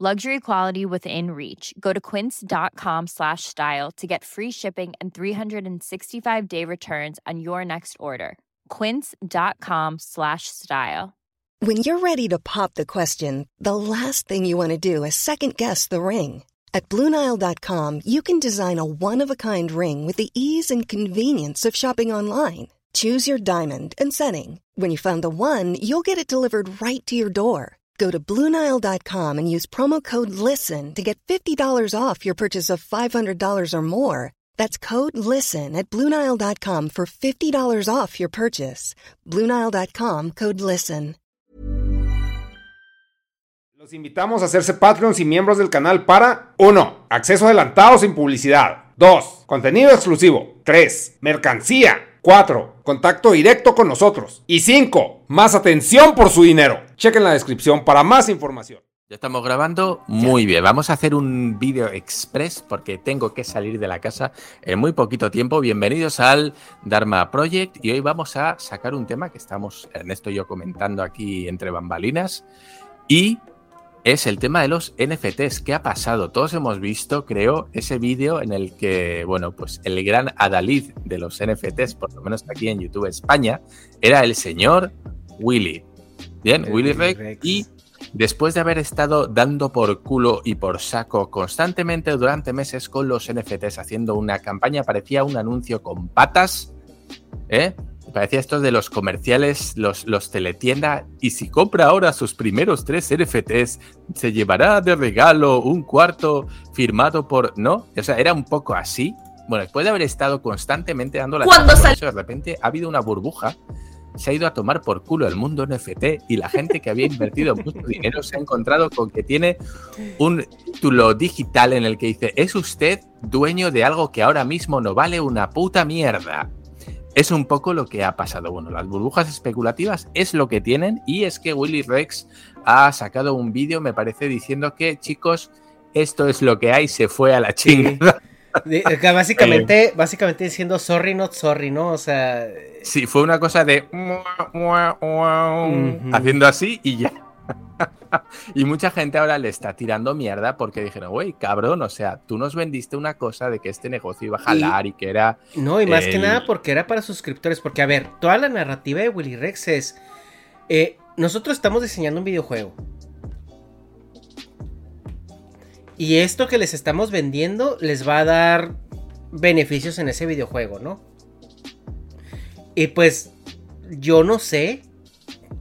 Luxury quality within reach. Go to quince.com slash style to get free shipping and 365 day returns on your next order. Quince.com slash style. When you're ready to pop the question, the last thing you want to do is second guess the ring. At Bluenile.com, you can design a one of a kind ring with the ease and convenience of shopping online. Choose your diamond and setting. When you find the one, you'll get it delivered right to your door. Go to Bluenile.com and use promo code LISTEN to get $50 off your purchase of $500 or more. That's code LISTEN at Bluenile.com for $50 off your purchase. Bluenile.com code LISTEN. Los invitamos a hacerse Patreons y miembros del canal para 1. Acceso adelantado sin publicidad. 2. Contenido exclusivo. 3. Mercancía. 4. Contacto directo con nosotros. Y 5. Más atención por su dinero. Chequen la descripción para más información. Ya estamos grabando muy bien. Vamos a hacer un vídeo express porque tengo que salir de la casa en muy poquito tiempo. Bienvenidos al Dharma Project y hoy vamos a sacar un tema que estamos Ernesto y yo comentando aquí entre bambalinas y es el tema de los NFTs. ¿Qué ha pasado? Todos hemos visto, creo, ese vídeo en el que, bueno, pues el gran adalid de los NFTs, por lo menos aquí en YouTube España, era el señor Willy. Bien, Willy Rex. Y después de haber estado dando por culo y por saco constantemente durante meses con los NFTs, haciendo una campaña, parecía un anuncio con patas, ¿eh? Parecía esto de los comerciales, los, los teletienda. Y si compra ahora sus primeros tres NFTs, se llevará de regalo un cuarto firmado por. ¿No? O sea, era un poco así. Bueno, después de haber estado constantemente dando la Cuando sal- de repente ha habido una burbuja. Se ha ido a tomar por culo el mundo NFT y la gente que había invertido mucho dinero se ha encontrado con que tiene un título digital en el que dice: ¿Es usted dueño de algo que ahora mismo no vale una puta mierda? Es un poco lo que ha pasado. Bueno, las burbujas especulativas es lo que tienen y es que Willy Rex ha sacado un vídeo, me parece, diciendo que, chicos, esto es lo que hay, se fue a la chingada. De- que básicamente, básicamente diciendo sorry, not sorry, ¿no? O sea, Sí, fue una cosa de... Haciendo así y ya. y mucha gente ahora le está tirando mierda porque dijeron, güey, cabrón, o sea, tú nos vendiste una cosa de que este negocio iba a jalar y, que era... no, y más que nada porque era para suscriptores. Porque, a ver, toda la narrativa de Willy Rex es. eh, nosotros estamos diseñando un videojuego. Y esto que les estamos vendiendo les va a dar beneficios en ese videojuego, ¿no? Y pues yo no sé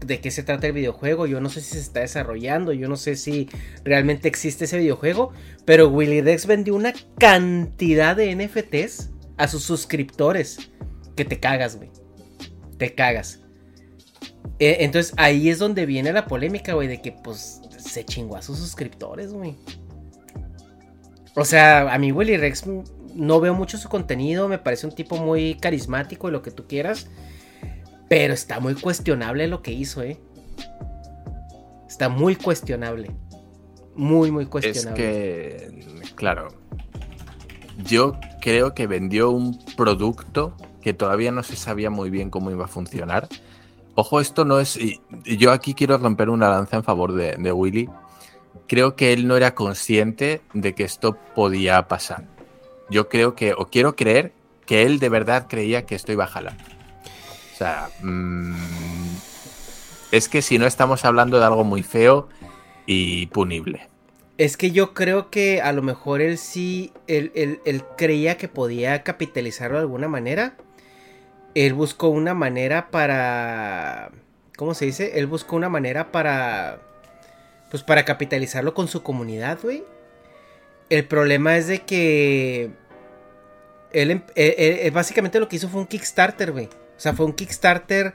de qué se trata el videojuego, yo no sé si se está desarrollando, yo no sé si realmente existe ese videojuego, pero Willy Rex vendió una cantidad de NFTs a sus suscriptores que te cagas, güey. Te cagas. Eh, entonces ahí es donde viene la polémica, güey, de que pues se chingó a sus suscriptores, güey. O sea, a mí Willy Rex no veo mucho su contenido, me parece un tipo muy carismático y lo que tú quieras. Pero está muy cuestionable lo que hizo, ¿eh? Está muy cuestionable. Muy, muy Es cuestionable. que, claro, yo creo que vendió un producto que todavía no se sabía muy bien cómo iba a funcionar. Ojo, esto no es... y Yo aquí quiero romper una lanza en favor de, de Willy. creo que él no era consciente de que esto podía pasar. Yo creo que, o quiero creer, que él de verdad creía que esto iba a jalar. Mm, es que si no estamos hablando de algo muy feo y punible. Es que yo creo que a lo mejor él sí, él, él creía que podía capitalizarlo de alguna manera. Él buscó una manera para... ¿Cómo se dice? Él buscó una manera para... Pues para capitalizarlo con su comunidad, güey. El problema es de que él, em, eh, eh, eh, básicamente lo que hizo fue un Kickstarter, güey. O sea, fue un Kickstarter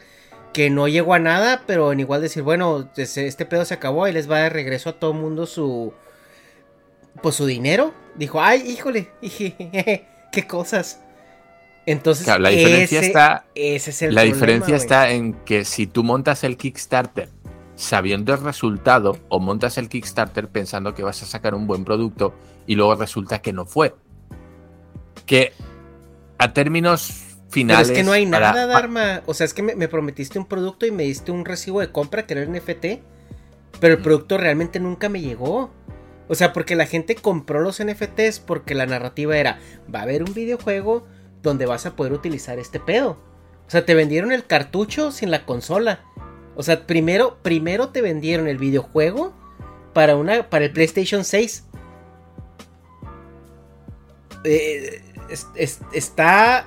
que no llegó a nada, pero en igual decir, bueno, este pedo se acabó y les va de regreso a todo el mundo su. Pues su dinero. Dijo, ay, híjole, qué cosas. Entonces, la diferencia está. Ese es el la diferencia está en que si tú montas el Kickstarter sabiendo el resultado, o montas el Kickstarter pensando que vas a sacar un buen producto y luego resulta que no fue. Que a términos finales. Pero es que no hay nada, Dharma. O sea, es que me, prometiste un producto y me diste un recibo de compra que era el NFT. Pero el producto realmente nunca me llegó. O sea, porque la gente compró los NFTs porque la narrativa era: va a haber un videojuego donde vas a poder utilizar este pedo. O sea, te vendieron el cartucho sin la consola. O sea, primero, primero te vendieron el videojuego para, una, para el PlayStation 6. Eh, está.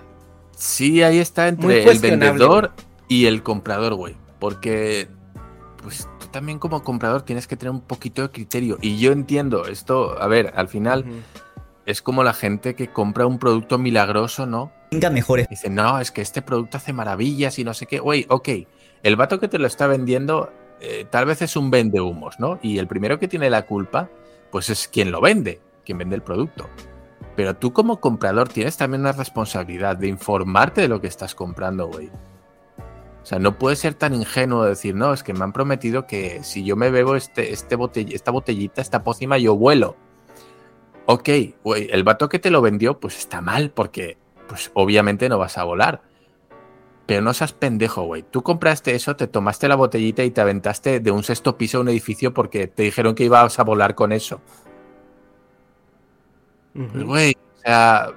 Sí, ahí está entre el vendedor y el comprador, güey. Porque, pues tú también como comprador tienes que tener un poquito de criterio. Y yo entiendo esto, a ver, al final es como la gente que compra un producto milagroso, ¿no? Venga, mejores. Dice, no, es que este producto hace maravillas y no sé qué. Güey, ok, el vato que te lo está vendiendo eh, tal vez es un vende humos, ¿no? Y el primero que tiene la culpa, pues es quien lo vende, quien vende el producto. Pero tú como comprador tienes también una responsabilidad de informarte de lo que estás comprando, güey. O sea, no puedes ser tan ingenuo de decir, no, es que me han prometido que si yo me bebo este, este esta botellita, esta pócima, yo vuelo. Ok, güey, el vato que te lo vendió, pues está mal, porque pues obviamente no vas a volar. Pero no seas pendejo, güey. Tú compraste eso, te tomaste la botellita y te aventaste de un sexto piso a un edificio porque te dijeron que ibas a volar con eso. Güey, o sea.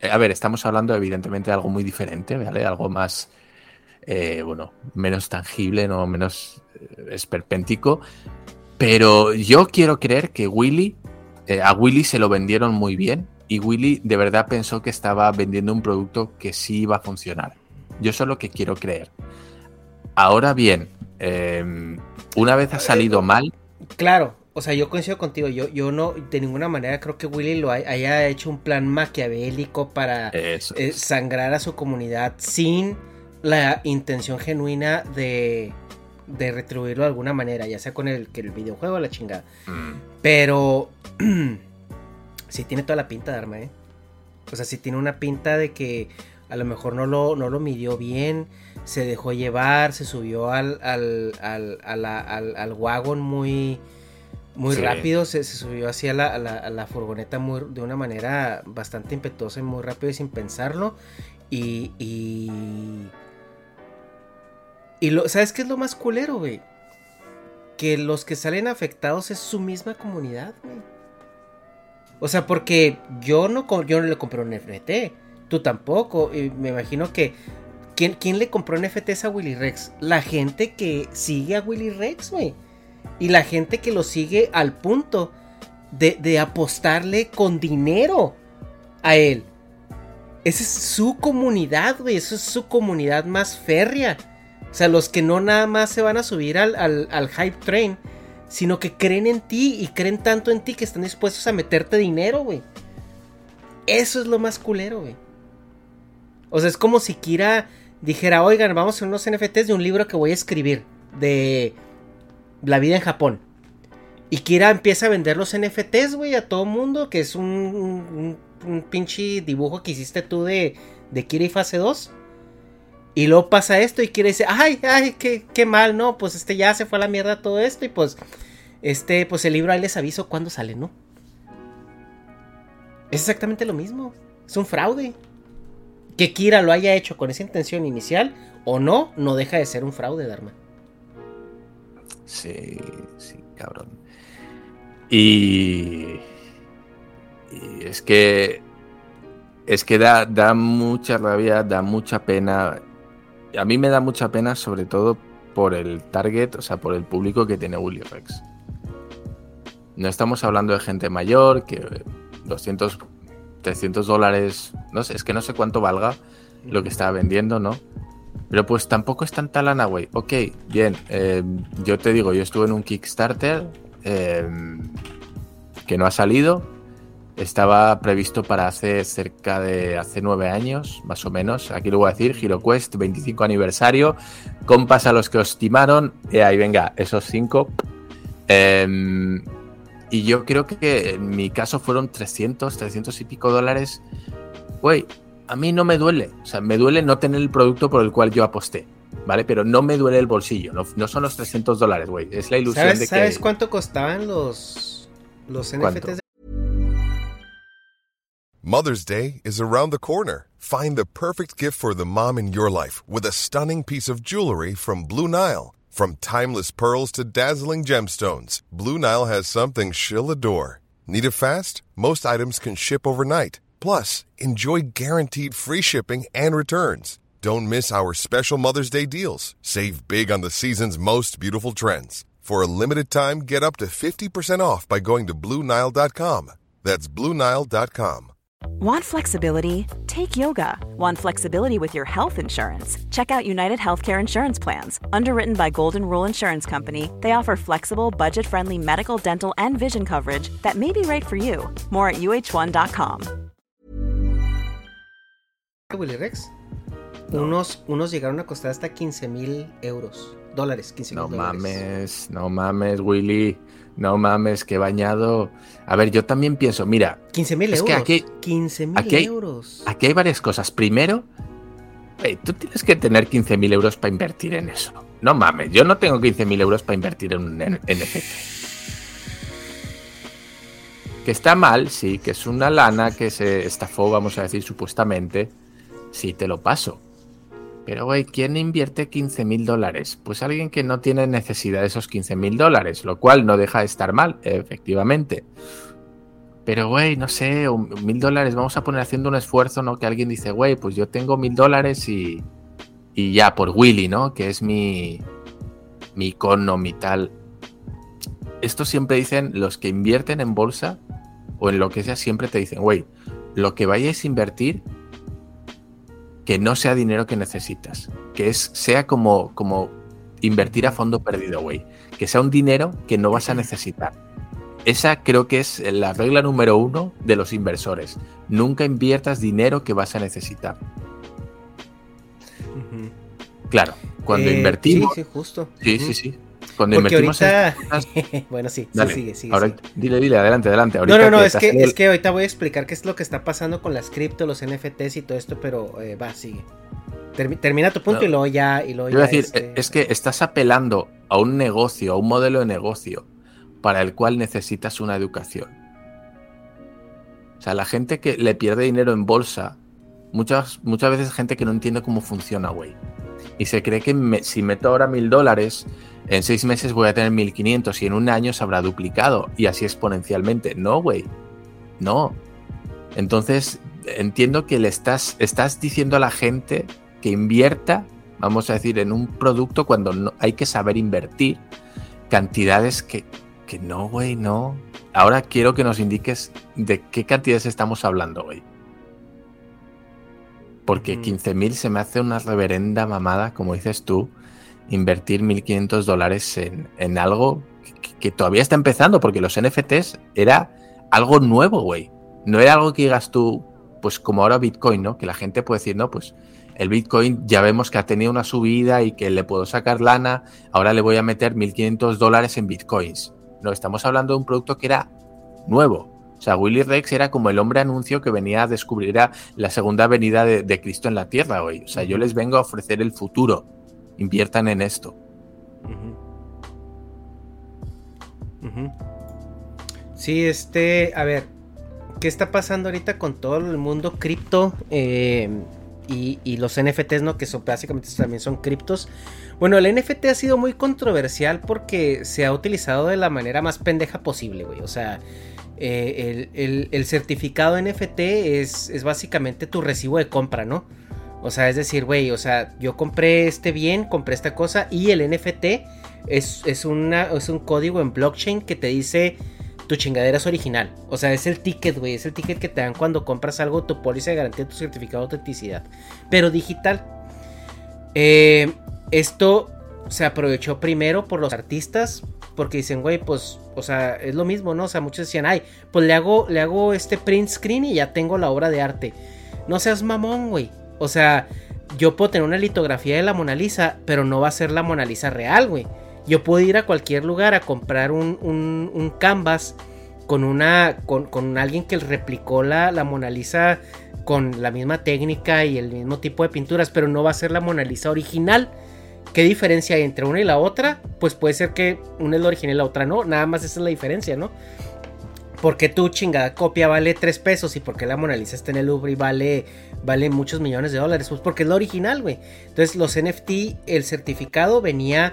Eh, a ver, estamos hablando evidentemente de algo muy diferente, ¿vale? Algo más. Eh, bueno, menos tangible, no menos eh, esperpéntico. Pero yo quiero creer que Willy. a Willy se lo vendieron muy bien y Willy de verdad pensó que estaba vendiendo un producto que sí iba a funcionar. Yo eso es lo que quiero creer. Ahora bien, em, una vez ha salido mal. Claro, o sea, yo coincido contigo. Yo, yo no, de ninguna manera creo que Willy lo haya hecho un plan maquiavélico para eh, sangrar a su comunidad sin la intención genuina de, de retribuirlo de alguna manera, ya sea con el, que el videojuego o la chingada. Mm. Pero sí tiene toda la pinta de arma, ¿eh? O sea, sí tiene una pinta de que a lo mejor no lo, no lo midió bien, se dejó llevar, se subió al, al, al, al, wagon muy, muy rápido, se, subió hacia la, la, furgoneta muy, de una manera bastante impetuosa y muy rápido y sin pensarlo. Y, y, y lo, ¿sabes qué es lo más culero, güey? Que los que salen afectados es su misma comunidad, güey. O sea, porque yo no, yo no le compré un NFT. Tú tampoco. Y me imagino que. ¿quién, ¿Quién le compró NFTs a Willy Rex? La gente que sigue a Willy Rex, güey. Y la gente que lo sigue al punto de, apostarle con dinero a él. Esa es su comunidad, güey. Esa es su comunidad más férrea. O sea, los que no nada más se van a subir al, al, al hype train sino que creen en ti y creen tanto en ti que están dispuestos a meterte dinero, güey. Eso es lo más culero, güey. O sea, es como si Kira dijera, oigan, vamos a hacer unos NFTs de un libro que voy a escribir de la vida en Japón. Y Kira empieza a vender los NFTs, güey, a todo mundo, que es un, pinche dibujo que hiciste tú de, de Kira y fase 2. Y luego pasa esto y quiere decir, ay, ay, qué, qué mal, ¿no? Pues este ya se fue a la mierda todo esto y pues, este, pues el libro ahí les aviso cuándo sale, ¿no? Es exactamente lo mismo. Es un fraude. Que Kira lo haya hecho con esa intención inicial o no, no deja de ser un fraude, Dharma. Sí, sí, cabrón. Y, y es que es que da, da mucha rabia, da mucha pena. A mí me da mucha pena, sobre todo por el target, o sea, por el público que tiene Willy Rex. No estamos hablando de gente mayor, que 200, 300 dólares, no sé, es que no sé cuánto valga lo que estaba vendiendo, ¿no? Pero pues tampoco es tanta lana, güey. Ok, bien, eh, yo te digo, yo estuve en un Kickstarter eh, que no ha salido, estaba previsto para hace cerca de hace nueve años, más o menos. Aquí lo voy a decir, HeroQuest 25 aniversario. Compas a los que os timaron. Y ahí venga, esos cinco. Em, y yo creo que en mi caso fueron 300, 300 y pico dólares. Güey, a mí no me duele. O sea, me duele no tener el producto por el cual yo aposté. ¿Vale? Pero no me duele el bolsillo. No, son los 300 dólares, güey. Es la ilusión ¿Sabes, de que. ¿Sabes cuánto costaban los, los NFTs Mother's Day is around the corner. Find the perfect gift for the mom in your life with a stunning piece of jewelry from Blue Nile. From timeless pearls to dazzling gemstones, Blue Nile has something she'll adore. Need it fast? Most items can ship overnight. Plus, enjoy guaranteed free shipping and returns. Don't miss our special Mother's Day deals. Save big on the season's most beautiful trends. For a limited time, get up to 50% off by going to BlueNile.com. That's BlueNile.com. Want flexibility? Take yoga. Want flexibility with your health insurance? Check out United Healthcare Insurance Plans. Underwritten by Golden Rule Insurance Company, they offer flexible, budget friendly medical, dental, and vision coverage that may be right for you. More at uh1.com. Willy Rex. No. Unos, unos llegaron a costar hasta 15 mil euros. Dólares, 15 mil No dólares. mames, no mames, Willy. No mames, qué bañado. A ver, yo también pienso, mira. 15 mil euros. Que aquí, 15 mil euros. Aquí hay varias cosas. Primero, hey, tú tienes que tener 15 mil euros para invertir en eso. No mames, yo no tengo 15 mil euros para invertir en un NFT. Que está mal, sí, que es una lana que se estafó, vamos a decir, supuestamente. Sí, te lo paso. Pero, güey, ¿quién invierte 15 mil dólares? Pues alguien que no tiene necesidad de esos 15 mil dólares, lo cual no deja de estar mal, efectivamente. Pero, güey, no sé, mil dólares, vamos a poner haciendo un esfuerzo, ¿no? Que alguien dice, güey, pues yo tengo mil dólares y, y ya, por Willy, ¿no? Que es mi, mi icono, mi tal. Esto siempre dicen los que invierten en bolsa o en lo que sea, siempre te dicen, güey, lo que vayáis a invertir, que no sea dinero que necesitas, que es, sea como, como invertir a fondo perdido, güey, que sea un dinero que no vas a necesitar. Esa creo que es la regla número uno de los inversores. Nunca inviertas dinero que vas a necesitar. Uh -huh. Claro, cuando eh, invertimos. Sí, sí, justo. Sí, uh -huh. sí, sí. Cuando Porque invertimos ahorita... en... bueno, sí, Dale, sí, sigue, sigue, ahora, sigue. Dile, dile, adelante, adelante. Ahorita No, no, no, que es que, el- es que ahorita voy a explicar qué es lo que está pasando con las cripto, los NFTs y todo esto, pero eh, va, sigue. Termi- termina tu punto No. y luego ya. Y luego ya, decir, este, es que estás apelando a un negocio, a un modelo de negocio para el cual necesitas una educación. O sea, la gente que le pierde dinero en bolsa, muchas, muchas veces gente que no entiende cómo funciona, güey. Y se cree que me- si meto ahora mil dólares, en seis meses voy a tener mil quinientos y en un año se habrá duplicado y así exponencialmente. No, güey. No. Entonces, entiendo que le estás, estás diciendo a la gente que invierta, vamos a decir, en un producto cuando no, hay que saber invertir cantidades que, que no, güey, no. Ahora quiero que nos indiques de qué cantidades estamos hablando, güey. Porque Ujú. 15.000 se me hace una reverenda mamada, como dices tú, invertir 1.500 dólares en, en algo que, que todavía está empezando, porque los NFTs era algo nuevo, güey. No era algo que digas tú, pues como ahora Bitcoin, ¿no? Que la gente puede decir, no, pues el Bitcoin ya vemos que ha tenido una subida y que le puedo sacar lana, ahora le voy a meter 1.500 dólares en Bitcoins. No, estamos hablando de un producto que era nuevo. O sea, Willy Rex era como el hombre anuncio que venía a descubrir la segunda venida de, de Cristo en la tierra hoy. O sea, yo les vengo a ofrecer el futuro. Inviertan en esto. Ujú. Sí, este, a ver, ¿qué está pasando ahorita con todo el mundo cripto? Eh, y, los NFTs, ¿no? Que son básicamente también son criptos. Bueno, el NFT ha sido muy controversial porque se ha utilizado de la manera más pendeja posible, güey. O sea, eh, el, certificado NFT es básicamente tu recibo de compra, ¿no? O sea, es decir, güey, o sea, yo compré este bien, compré esta cosa y el NFT es, es, una, es un código en blockchain que te dice tu chingadera es original. O sea, es el ticket, güey. Es el ticket que te dan cuando compras algo, tu póliza de garantía, tu certificado de autenticidad. Pero digital. Eh, esto se aprovechó primero por los artistas. Porque dicen, güey, pues, o sea, es lo mismo, ¿no? O sea, muchos decían, ay, pues le hago, le hago este print screen y ya tengo la obra de arte. No seas mamón, güey. O sea, yo puedo tener una litografía de la Mona Lisa, pero no va a ser la Mona Lisa real, güey. Yo puedo ir a cualquier lugar a comprar un, un, canvas con una. Con, alguien que replicó la, la, Mona Lisa con la misma técnica y el mismo tipo de pinturas, pero no va a ser la Mona Lisa original. ¿Qué diferencia hay entre una y la otra? Pues puede ser que una es la original y la otra no. Nada más esa es la diferencia, ¿no? Porque tu chingada copia vale 3 pesos y porque la Mona Lisa está en el Louvre y vale, vale muchos millones de dólares. Pues porque es la original, güey. Entonces los NFT, el certificado venía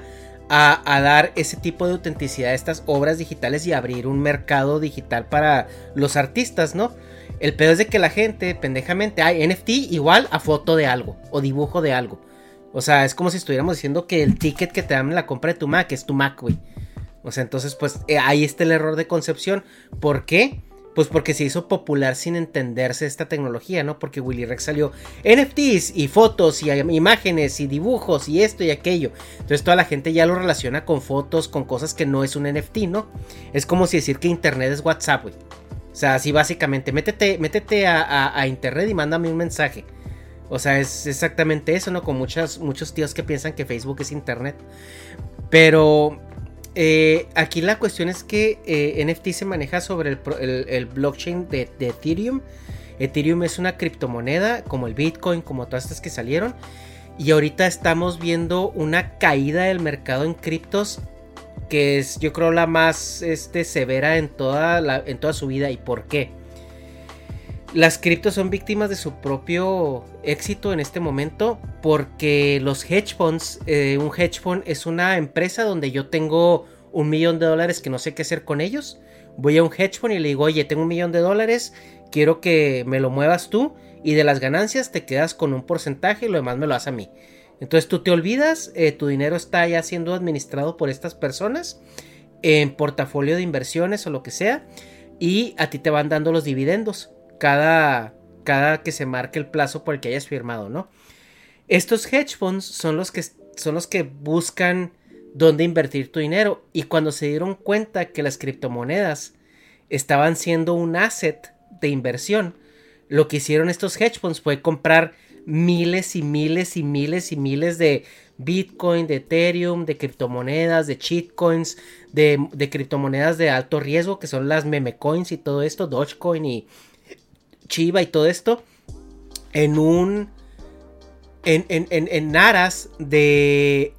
a, dar ese tipo de autenticidad a estas obras digitales y abrir un mercado digital para los artistas, ¿no? El pedo es de que la gente, pendejamente, hay NFT igual a foto de algo o dibujo de algo. O sea, es como si estuviéramos diciendo que el ticket que te dan en la compra de tu Mac es tu Mac, güey. O sea, entonces, pues eh, ahí está el error de concepción. ¿Por qué? Pues porque se hizo popular sin entenderse esta tecnología, ¿no? Porque Willy Rex salió NFTs y fotos y imágenes y dibujos y esto y aquello. Entonces toda la gente ya lo relaciona con fotos, con cosas que no es un NFT, ¿no? Es como si decir que Internet es WhatsApp, güey. O sea, así básicamente, métete, métete a, Internet y mándame un mensaje. O sea, es exactamente eso, ¿no? Con muchos tíos que piensan que Facebook es Internet. Pero eh, aquí la cuestión es que eh, NFT se maneja sobre el, blockchain de, Ethereum. Ethereum es una criptomoneda como el Bitcoin, como todas estas que salieron. Y ahorita estamos viendo una caída del mercado en criptos que es yo creo la más este, severa en toda, en toda su vida. ¿Y por qué? Las criptos son víctimas de su propio éxito en este momento porque los hedge funds, eh, un hedge fund es una empresa donde yo tengo un millón de dólares que no sé qué hacer con ellos. Voy a un hedge fund y le digo, oye, tengo un millón de dólares, quiero que me lo muevas tú y de las ganancias te quedas con un porcentaje y lo demás me lo das a mí. Entonces tú te olvidas, eh, tu dinero está ya siendo administrado por estas personas en portafolio de inversiones o lo que sea y a ti te van dando los dividendos cada, cada que se marque el plazo por el que hayas firmado, ¿no? Estos hedge funds son los que, son los que buscan dónde invertir tu dinero y cuando se dieron cuenta que las criptomonedas estaban siendo un asset de inversión, lo que hicieron estos hedge funds fue comprar miles y miles y miles y miles de Bitcoin, de Ethereum, de criptomonedas, de shitcoins, de, de criptomonedas de alto riesgo, que son las meme coins y todo esto, Dogecoin y Chiva y todo esto, en un. En, en, en, aras de.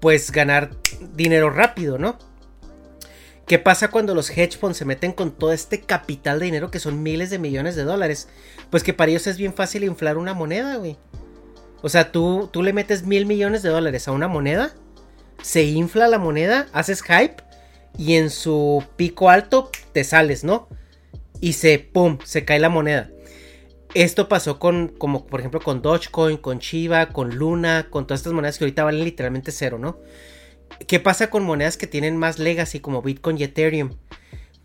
Pues ganar dinero rápido, ¿no? ¿Qué pasa cuando los hedge funds se meten con todo este capital de dinero que son miles de millones de dólares? Pues que para ellos es bien fácil inflar una moneda, güey. O sea, tú, tú le metes mil millones de dólares a una moneda, se infla la moneda, haces hype y en su pico alto te sales, ¿no? Y se, ¡pum!, se cae la moneda. Esto pasó con, como por ejemplo con Dogecoin, con Chiva, con Luna, con todas estas monedas que ahorita valen literalmente cero, ¿no? ¿Qué pasa con monedas que tienen más legacy como Bitcoin y Ethereum?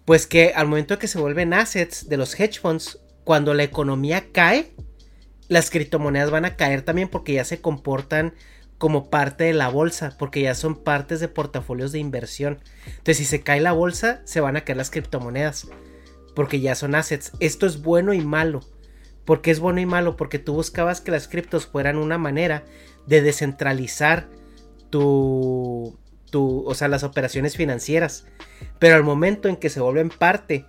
Pues que al momento que se vuelven assets de los hedge funds, cuando la economía cae, las criptomonedas van a caer también porque ya se comportan como parte de la bolsa, porque ya son partes de portafolios de inversión. Entonces, si se cae la bolsa, se van a caer las criptomonedas porque ya son assets. Esto es bueno y malo. ¿Por qué es bueno y malo? Porque tú buscabas que las criptos fueran una manera de descentralizar tu, tu, o sea, las operaciones financieras. Pero al momento en que se vuelven parte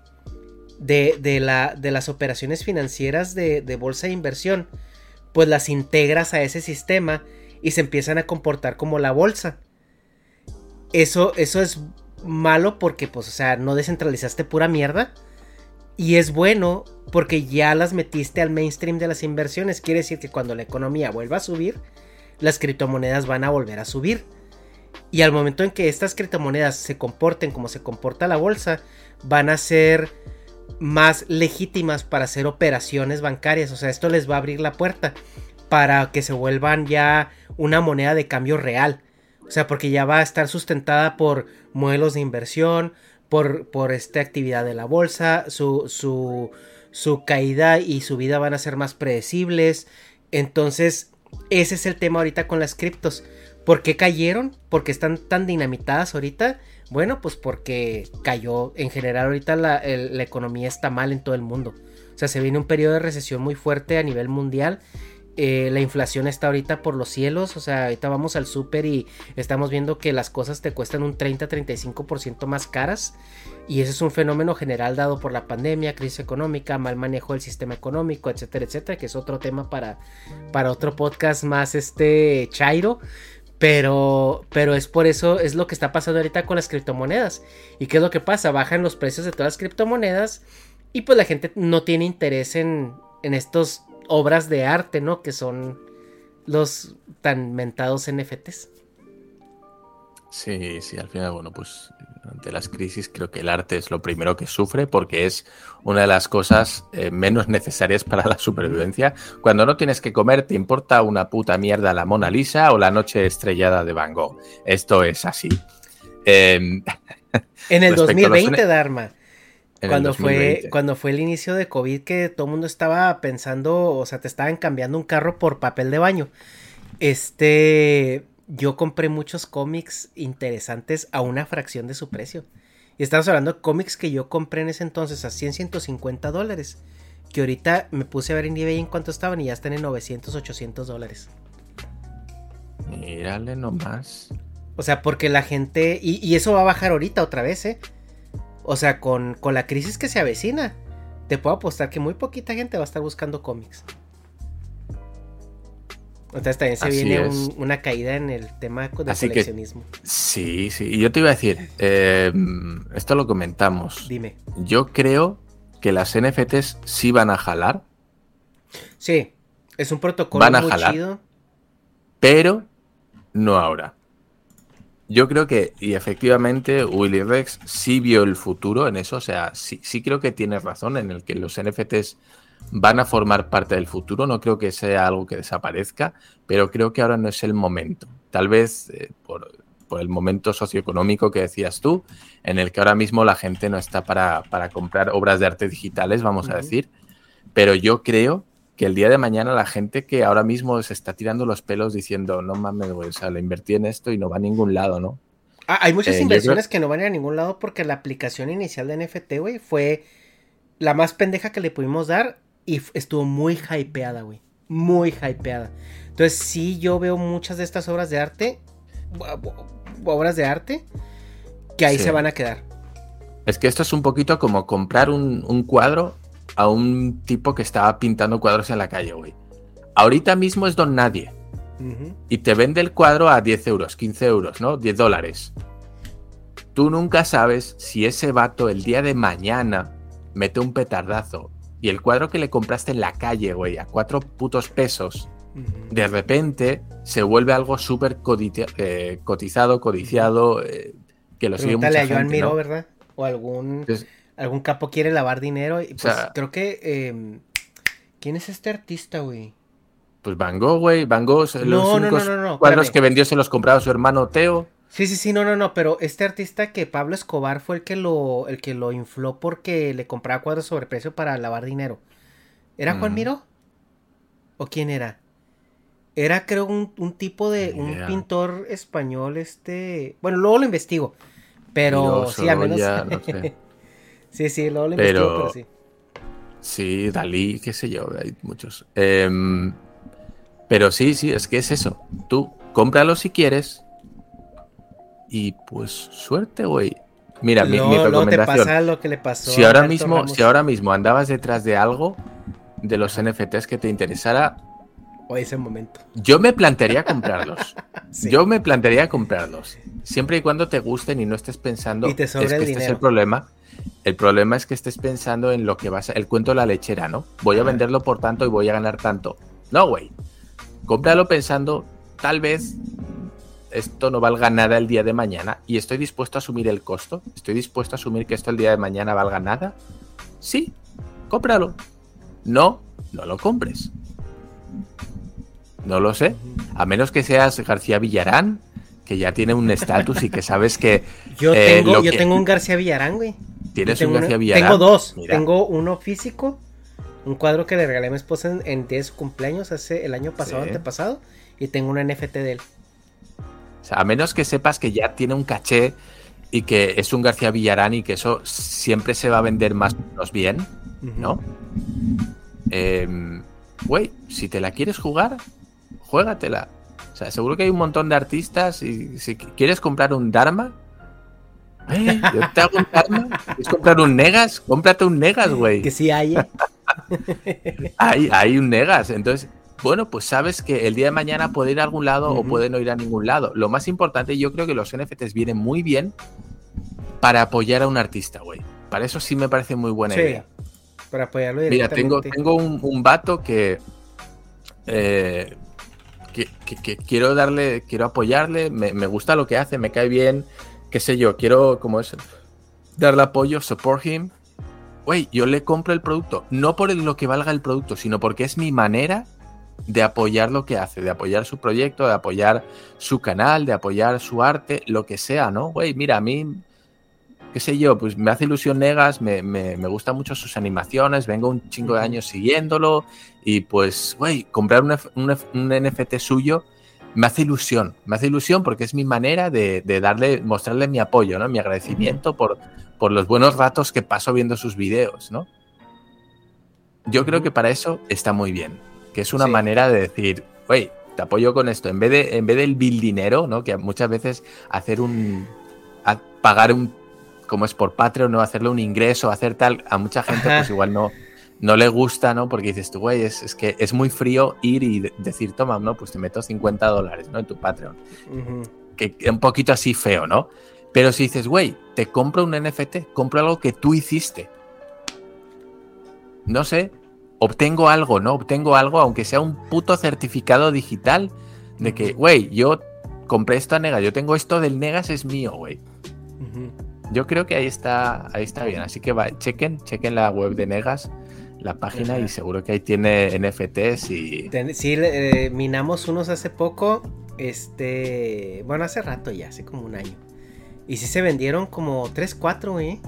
de, de, la, de las operaciones financieras de, de bolsa de inversión, pues las integras a ese sistema y se empiezan a comportar como la bolsa. Eso, eso es malo porque, pues, o sea, no descentralizaste pura mierda, Y es bueno porque ya las metiste al mainstream de las inversiones. Quiere decir que cuando la economía vuelva a subir, las criptomonedas van a volver a subir. Y al momento en que estas criptomonedas se comporten como se comporta la bolsa, van a ser más legítimas para hacer operaciones bancarias. O sea, esto les va a abrir la puerta para que se vuelvan ya una moneda de cambio real. O sea, porque ya va a estar sustentada por modelos de inversión, por, por esta actividad de la bolsa, su, su, su caída y subida van a ser más predecibles. Entonces, ese es el tema ahorita con las criptos. ¿Por qué cayeron? ¿Por qué están tan dinamitadas ahorita? Bueno, pues porque cayó. En general, ahorita la, la, economía está mal en todo el mundo. O sea, se viene un periodo de recesión muy fuerte a nivel mundial. Eh, la inflación está ahorita por los cielos. O sea, ahorita vamos al súper y estamos viendo que las cosas te cuestan un 30-35% más caras. Y ese es un fenómeno general dado por la pandemia, crisis económica, mal manejo del sistema económico, etcétera, etcétera, que es otro tema para, para otro podcast más este chairo. Pero, pero es por eso, es lo que está pasando ahorita con las criptomonedas. ¿Y qué es lo que pasa? Bajan los precios de todas las criptomonedas y pues la gente no tiene interés en, en estas obras de arte, ¿no? Que son los tan mentados NFTs. Sí, sí, al final, bueno, pues ante las crisis creo que el arte es lo primero que sufre porque es una de las cosas eh, menos necesarias para la supervivencia. Cuando no tienes que comer, te importa una puta mierda la Mona Lisa o la noche estrellada de Van Gogh. Esto es así. Eh, en el 2020, Dharma. Cuando fue, cuando fue el inicio de COVID que todo el mundo estaba pensando, o sea, te estaban cambiando un carro por papel de baño. Este, yo compré muchos cómics interesantes a una fracción de su precio. Y estamos hablando de cómics que yo compré en ese entonces a 100, 150 dólares. Que ahorita me puse a ver en eBay en cuánto estaban y ya están en 900, 800 dólares. Mírale nomás. O sea, porque la gente. Y, eso va a bajar ahorita otra vez, ¿eh? O sea, con, con la crisis que se avecina, te puedo apostar que muy poquita gente va a estar buscando cómics. Entonces también se viene una caída en el tema del coleccionismo. sí, sí. Y yo te iba a decir, em, esto lo comentamos. Dime. Yo creo que las NFTs sí van a jalar. Sí, es un protocolo van a muy jalar, chido. Pero no ahora. Yo creo que, y efectivamente, Willy Rex sí vio el futuro en eso. O sea, sí, sí creo que tiene razón en el que los NFTs van a formar parte del futuro. No creo que sea algo que desaparezca, pero creo que ahora no es el momento. Tal vez eh, por, el momento socioeconómico que decías tú, en el que ahora mismo la gente no está para, comprar obras de arte digitales, vamos a decir. Pero yo creo que el día de mañana la gente que ahora mismo se está tirando los pelos diciendo, no mames, o sea, le invertí en esto y no va a ningún lado, ¿no? Ah, hay muchas eh, inversiones que no van a, ningún lado porque la aplicación inicial de NFT, güey, fue la más pendeja que le pudimos dar y estuvo muy hypeada, güey. Muy hypeada. Entonces, sí, yo veo muchas de estas obras de arte. Obras de arte. Que ahí se van a quedar. Es que esto es un poquito como comprar un, cuadro a un tipo que estaba pintando cuadros en la calle, güey. Ahorita mismo es don nadie. Y te vende el cuadro a 10 euros, 15 euros, ¿no? 10 dólares. Tú nunca sabes si ese vato el día de mañana mete un petardazo y el cuadro que le compraste en la calle, güey, a cuatro putos pesos, de repente se vuelve algo súper eh, cotizado, codiciado, eh, que lo sigue mucha a Joan Miró, ¿verdad? O algún, algún capo quiere lavar dinero. Y pues creo que... Em, ¿Quién es este artista, güey? Pues Van Gogh, güey. Van Gogh, los únicos cuadros que vendió se los compraba su hermano Teo. Sí, sí, sí, no, no, no, pero este artista que Pablo Escobar fue el que lo, el que lo infló porque le compraba cuadros sobreprecio para lavar dinero. ¿Era Juan Miro? ¿O quién era? Era, creo, un, tipo de. un pintor español, este. Bueno, luego lo investigo. Pero sí, a menos. sí, sí, luego lo investigo, pero sí. Sí, Dalí, qué sé yo, hay muchos. Em, pero sí, sí, es que es eso. Tú cómpralo si quieres, y pues suerte, güey. Mira, mi, recomendación. lo que le pasó si ahora mismo, si ahora mismo andabas detrás de algo de los NFTs que te interesara, o ese momento. Yo me plantearía comprarlos. Yo me plantearía comprarlos. Siempre y cuando te gusten y no estés pensando y te es que este es el problema. El problema es que estés pensando en lo que vas a, el cuento de la lechera, ¿no? Voy a venderlo por tanto y voy a ganar tanto. No, güey. Cómpralo pensando, tal vez esto no valga nada el día de mañana y estoy dispuesto a asumir el costo. Estoy dispuesto a asumir que esto el día de mañana valga nada. Sí, cómpralo. No, no lo compres. No lo sé. A menos que seas García Villarán, que ya tiene un estatus y que sabes que. Yo, eh, tengo, yo tengo un García Villarán, güey. Tienes un García Villarán. Tengo dos. Tengo uno físico, un cuadro que le regalé a mi esposa en, 10 cumpleaños hace el año pasado, antepasado, y tengo una NFT de él. O sea, a menos que sepas que ya tiene un caché y que es un García Villarán y que eso siempre se va a vender más o menos bien, ¿no? Em, güey, si te la quieres jugar, juégatela. O sea, seguro que hay un montón de artistas y si quieres comprar un Dharma, ¿eh? yo te hago un Dharma. ¿Quieres comprar un Negas? Cómprate un Negas, güey. Que sí hay. ¿eh? hay, hay un Negas. Entonces, bueno, pues sabes que el día de mañana puede ir a algún lado o puede no ir a ningún lado. Lo más importante, yo creo que los NFTs vienen muy bien para apoyar a un artista, güey. Para eso sí me parece muy buena idea. Para apoyarlo Mira, tengo, tengo un, un vato que, eh, que, quiero darle, quiero apoyarle, me, me, gusta lo que hace, me cae bien, qué sé yo, quiero, como es, darle apoyo, support him. Güey, yo le compro el producto, no por lo que valga el producto, sino porque es mi manera de apoyar lo que hace, de apoyar su proyecto, de apoyar su canal, de apoyar su arte, lo que sea, ¿no? Güey, mira, a mí, qué sé yo, pues me hace ilusión Negas, me, me, me gustan mucho sus animaciones, vengo un chingo de años siguiéndolo y pues, güey, comprar un, un, NFT suyo me hace ilusión, me hace ilusión porque es mi manera de, de darle, mostrarle mi apoyo, ¿no? Mi agradecimiento por, por los buenos ratos que paso viendo sus videos, ¿no? Yo creo que para eso está muy bien que es una manera de decir, oye, te apoyo con esto, en vez, de, en vez del bill dinero, ¿no? Que muchas veces hacer un, pagar un, como es por Patreon, ¿no? Hacerle un ingreso, hacer tal, a mucha gente pues igual no, no le gusta, ¿no? Porque dices tú, güey, es, que es muy frío ir y decir, toma, ¿no? Pues te meto 50 dólares, ¿no? En tu Patreon. Que es un poquito así feo, ¿no? Pero si dices, güey, te compro un NFT, compro algo que tú hiciste. No sé, obtengo algo, ¿no? Obtengo algo, aunque sea un puto certificado digital de que, güey, yo compré esto a Negas, yo tengo esto del Negas, es mío, güey. Yo creo que ahí está, ahí está bien. Así que va, chequen, chequen la web de Negas, la página, y seguro que ahí tiene NFTs y. Sí, eh, minamos unos hace poco. Este. Bueno, hace rato ya, hace como un año. Y sí se vendieron como 3, 4, ¿eh?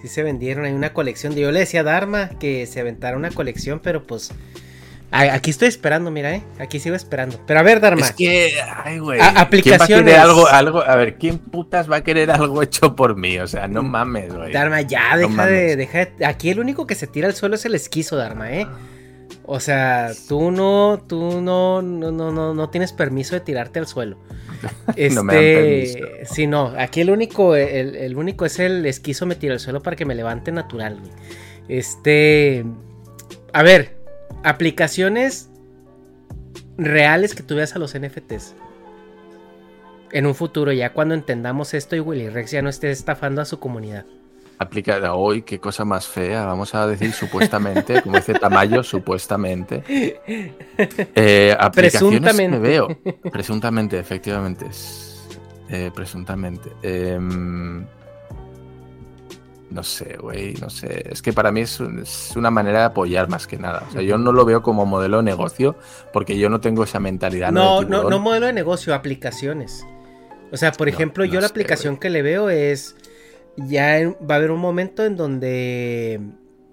sí se vendieron. Hay una colección. Yo le decía a Dharma que se aventara una colección, pero pues. Aquí estoy esperando, mira, eh. Aquí sigo esperando. Pero a ver, Dharma. Es que, ay, güey. Aplicaciones. algo, algo, a ver, ¿quién putas va a querer algo hecho por mí? O sea, no mames, güey. Dharma, ya, deja, de, deja Aquí el único que se tira al suelo es el esquizo, Dharma, eh. O sea, tú no, tú no, no, no, no, no tienes permiso de tirarte al suelo. Este, no me dan permiso. Sí, no, aquí el único, el, único es el esquizo me tira al suelo para que me levante natural. Este, a ver, aplicaciones reales que tú veas a los NFTs. En un futuro, ya cuando entendamos esto y Willy Rex ya no esté estafando a su comunidad aplicada hoy, qué cosa más fea, vamos a decir supuestamente, como dice Tamayo, supuestamente. Eh, aplicaciones me veo, presuntamente, efectivamente, eh, presuntamente. Em, no sé, güey, no sé. Es que para mí es, una manera de apoyar más que nada. O sea, yo no lo veo como modelo de negocio porque yo no tengo esa mentalidad. No, no, no, modelo de negocio, aplicaciones. O sea, por ejemplo, yo la aplicación que le veo es ya va a haber un momento en donde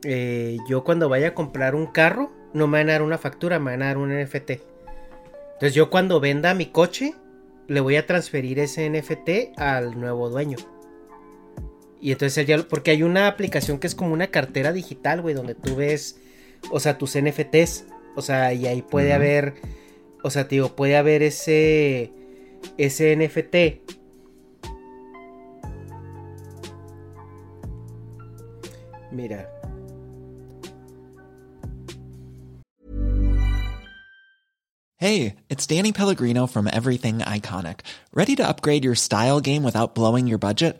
eh, yo cuando vaya a comprar un carro, no me van a dar una factura, me van a dar un NFT. Entonces yo cuando venda mi coche, le voy a transferir ese NFT al nuevo dueño. Y entonces ya, porque hay una aplicación que es como una cartera digital, güey, donde tú ves, o sea, tus NFTs. O sea, y ahí puede haber, o sea, digo, puede haber ese, ese NFT Mira. Hey, it's Danny Pellegrino from Everything Iconic. ¿Ready to upgrade your style game without blowing your budget?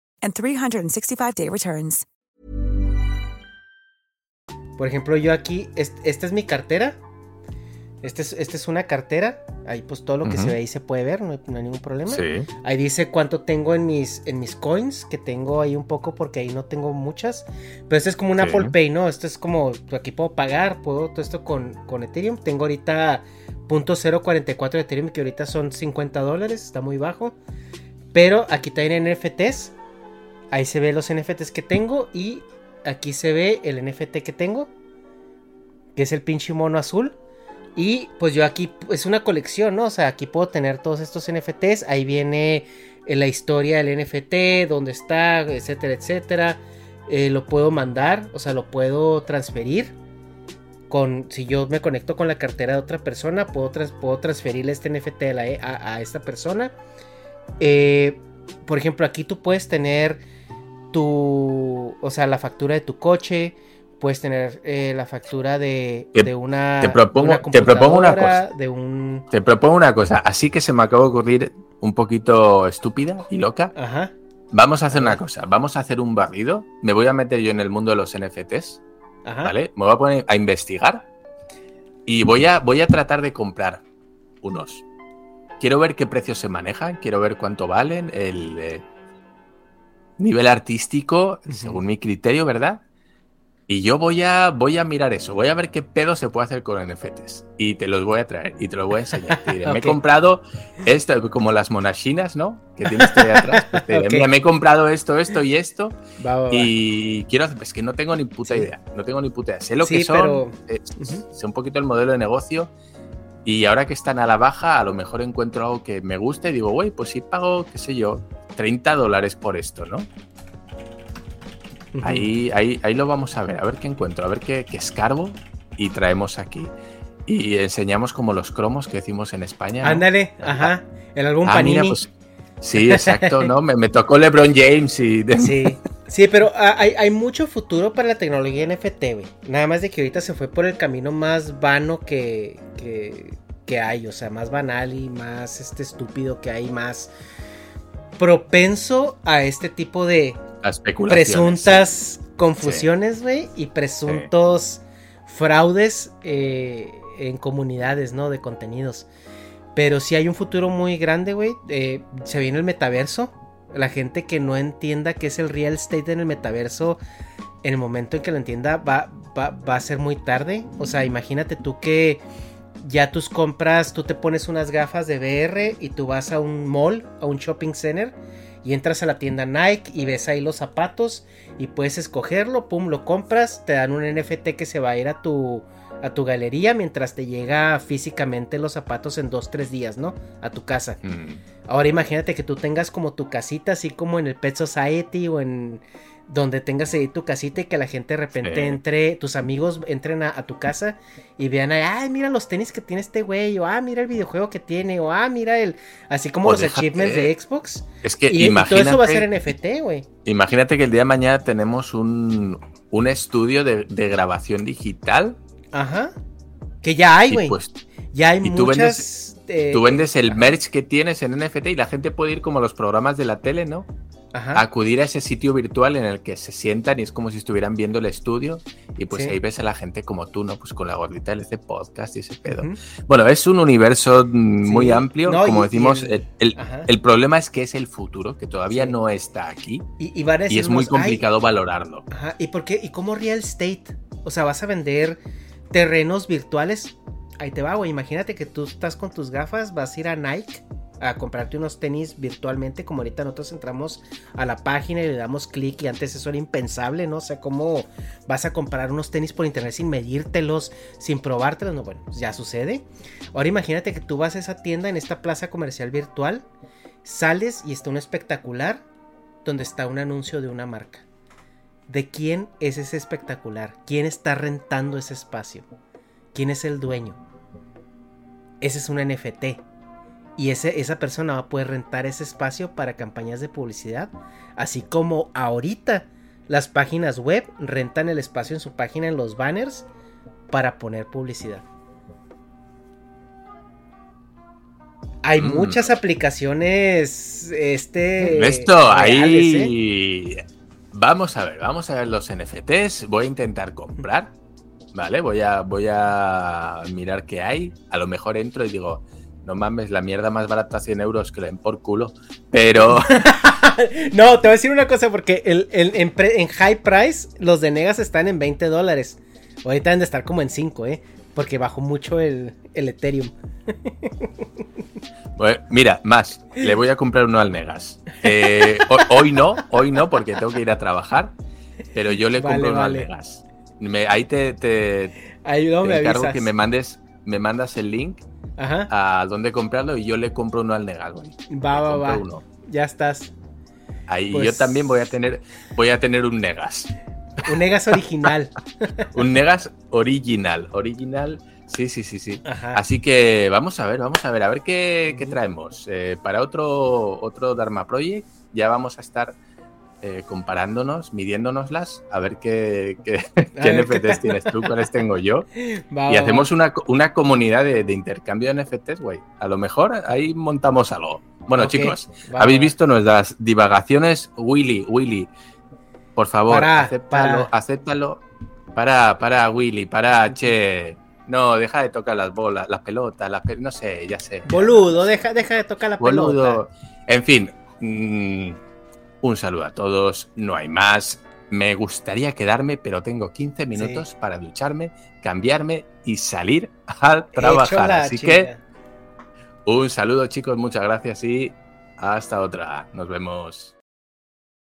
and 365-day returns. Por ejemplo, yo aquí, es- esta es mi cartera. Esta es, esta es una cartera. Ahí pues todo lo que se ve ahí se puede ver, no hay, no hay ningún problema. Sí. Ahí dice cuánto tengo en mis, en mis coins, que tengo ahí un poco porque ahí no tengo muchas. Pero esto es como un Sí. Apple Pay, ¿no? Esto es como, aquí puedo pagar, puedo todo esto con, con Ethereum. Tengo ahorita .044 de Ethereum, que ahorita son 50 dólares, está muy bajo. Pero aquí también NFTs. Ahí se ve los NFTs que tengo y aquí se ve el NFT que tengo, que es el pinche mono azul. Y pues yo aquí es una colección, ¿no? O sea, aquí puedo tener todos estos NFTs. Ahí viene eh, la historia del NFT, dónde está, etcétera, etcétera. Eh, lo puedo mandar, o sea, lo puedo transferir. Con, si yo me conecto con la cartera de otra persona, puedo, puedo transferirle este NFT a, la- a- a esta persona. Eh, por ejemplo, aquí tú puedes tener tu, o sea, la factura de tu coche, puedes tener eh, la factura de, Te- de una, te propongo- una te propongo una cosa. de un, Te propongo una cosa, así que se me acaba de ocurrir un poquito estúpida y loca. ajá, Vamos a hacer una cosa, vamos a hacer un barrido. Me voy a meter yo en el mundo de los NFTs, ajá, ¿vale? Me voy a poner a investigar y voy a, voy a tratar de comprar unos. Quiero ver qué precios se manejan, quiero ver cuánto valen, el eh, nivel artístico, según mi criterio, ¿verdad? Y yo voy a, voy a mirar eso, voy a ver qué pedo se puede hacer con NFTs. Y te los voy a traer y te los voy a enseñar. Te diré, Me he comprado esto, como las monachinas, ¿no? Que tienes ahí atrás. Pues te diré, Ok. Mira, me he comprado esto, esto y esto. va, va, va. Y quiero hacer, es que no tengo ni puta Sí. idea. No tengo ni puta idea. Sé lo Sí, que son, pero- eh, Ujú. sé un poquito el modelo de negocio. Y ahora que están a la baja, a lo mejor encuentro algo que me guste y digo, güey, pues sí pago, qué sé yo, 30 dólares por esto, ¿no? Ahí, ahí, ahí lo vamos a ver, a ver qué encuentro, a ver qué, qué escarbo y traemos aquí. Y enseñamos como los cromos que decimos en España. ¿no? Ándale, ajá, el álbum Ah, Panini. mira, pues, sí, exacto, ¿no? Me, me tocó LeBron James y... Sí, sí, pero hay, hay mucho futuro para la tecnología NFT, güey. Nada más de que ahorita se fue por el camino más vano que, que, que hay, o sea, más banal y más este estúpido que hay, más propenso a este tipo de presuntas confusiones, güey, y presuntos fraudes eh, en comunidades, ¿no? De contenidos. Pero sí hay un futuro muy grande, güey. eh, se viene el metaverso. La gente que no entienda qué es el real estate en el metaverso, en el momento en que lo entienda, va, va, va a ser muy tarde. O sea, imagínate tú que ya tus compras, tú te pones unas gafas de VR y tú vas a un mall, a un shopping center y entras a la tienda Nike y ves ahí los zapatos y puedes escogerlo, pum, lo compras, te dan un NFT que se va a ir a tu a tu galería mientras te llega físicamente los zapatos en dos, tres días, ¿no? A tu casa. Mm. Ahora imagínate que tú tengas como tu casita, así como en el Pet Society o en donde tengas ahí tu casita y que la gente de repente Sí. entre, tus amigos entren a, a tu casa y vean, ay, mira los tenis que tiene este güey, o ah, mira el videojuego que tiene, o ah, mira el, así como O los déjate. achievements de Xbox. Es que Y, y todo eso va a ser imagínate, NFT, güey. imagínate que el día de mañana tenemos un, un estudio de, de grabación digital Ajá. Que ya hay, güey. pues ya hay y tú muchas. eh, tú vendes el merch que tienes en NFT y la gente puede ir como a los programas de la tele, ¿no? Ajá. acudir a ese sitio virtual en el que se sientan y es como si estuvieran viendo el estudio y pues Sí. ahí ves a la gente como tú, ¿no? Pues con la gordita de este podcast y ese pedo. Bueno, es un universo Sí. muy amplio, No, como y- decimos, y el- el, problema es que es el futuro, que todavía Sí. no está aquí Y, y es muy decirnos, "Ay, complicado valorarlo. Ajá, ¿y por qué? ¿Y cómo real estate? O sea, vas a vender terrenos virtuales. Ahí te va, güey. Imagínate que tú estás con tus gafas, vas a ir a Nike a comprarte unos tenis virtualmente, como ahorita nosotros entramos a la página y le damos clic y antes eso era impensable, ¿no? O sea, ¿cómo vas a comprar unos tenis por internet sin medírtelos, sin probártelos? No, bueno, ya sucede. Ahora imagínate que tú vas a esa tienda en esta plaza comercial virtual, sales y está un espectacular donde está un anuncio de una marca. ¿De quién es ese espectacular? ¿Quién está rentando ese espacio? ¿Quién es el dueño? Ese es un NFT. Y ese, esa persona va a poder rentar ese espacio para campañas de publicidad. Así como ahorita las páginas web rentan el espacio en su página en los banners para poner publicidad. Hay Mm. muchas aplicaciones. Este. Esto, reales, ¿eh? Vamos a ver, vamos a ver los NFTs. Voy a intentar comprar, ¿vale? Voy a, voy a mirar qué hay. A lo mejor entro y digo, no mames, la mierda más barata 100 euros que le den por culo. Pero No, te voy a decir una cosa, porque el, el- en high price los de Negas están en 20 dólares. Ahorita deben de estar como en 5, ¿eh? Porque bajó mucho el, el Ethereum. Mira, más, le voy a comprar uno al Negas. Eh, ho- hoy no, hoy no, porque tengo que ir a trabajar, pero yo le Vale, compro uno vale. al Negas. Me- ahí te, te, Ahí no te me encargo avisas. que me mandes, me mandas el link Ajá. a dónde comprarlo y yo le compro uno al Negas, güey. Va, Le va, va. uno. Ya estás. Ahí Pues- yo también voy a tener, voy a tener un Negas. Un Negas original. Un Negas original. Original. Sí, sí, sí, sí. Ajá. Así que vamos a ver, vamos a ver, a ver qué, qué traemos. Eh, para otro, otro Dharma Project ya vamos a estar eh, comparándonos, midiéndonoslas, a ver qué, qué, qué NFTs tienes tú, cuáles tengo yo. Va, Y va, hacemos una, una comunidad de, de intercambio de NFTs, güey. A lo mejor ahí montamos algo. Bueno, chicos, va, habéis visto nuestras divagaciones. Willy, Willy, por favor, Para, acéptalo, para. acéptalo. Para, para, Willy, para, che. No, deja de tocar las bolas, las pelotas, las pe- no sé, ya sé. Boludo, deja, deja de tocar la Boludo. pelota. En fin, mm, un saludo a todos. No hay más. Me gustaría quedarme, pero tengo 15 minutos para ducharme, cambiarme y salir a trabajar. Así que un saludo, chicos. Muchas gracias y hasta otra. Nos vemos.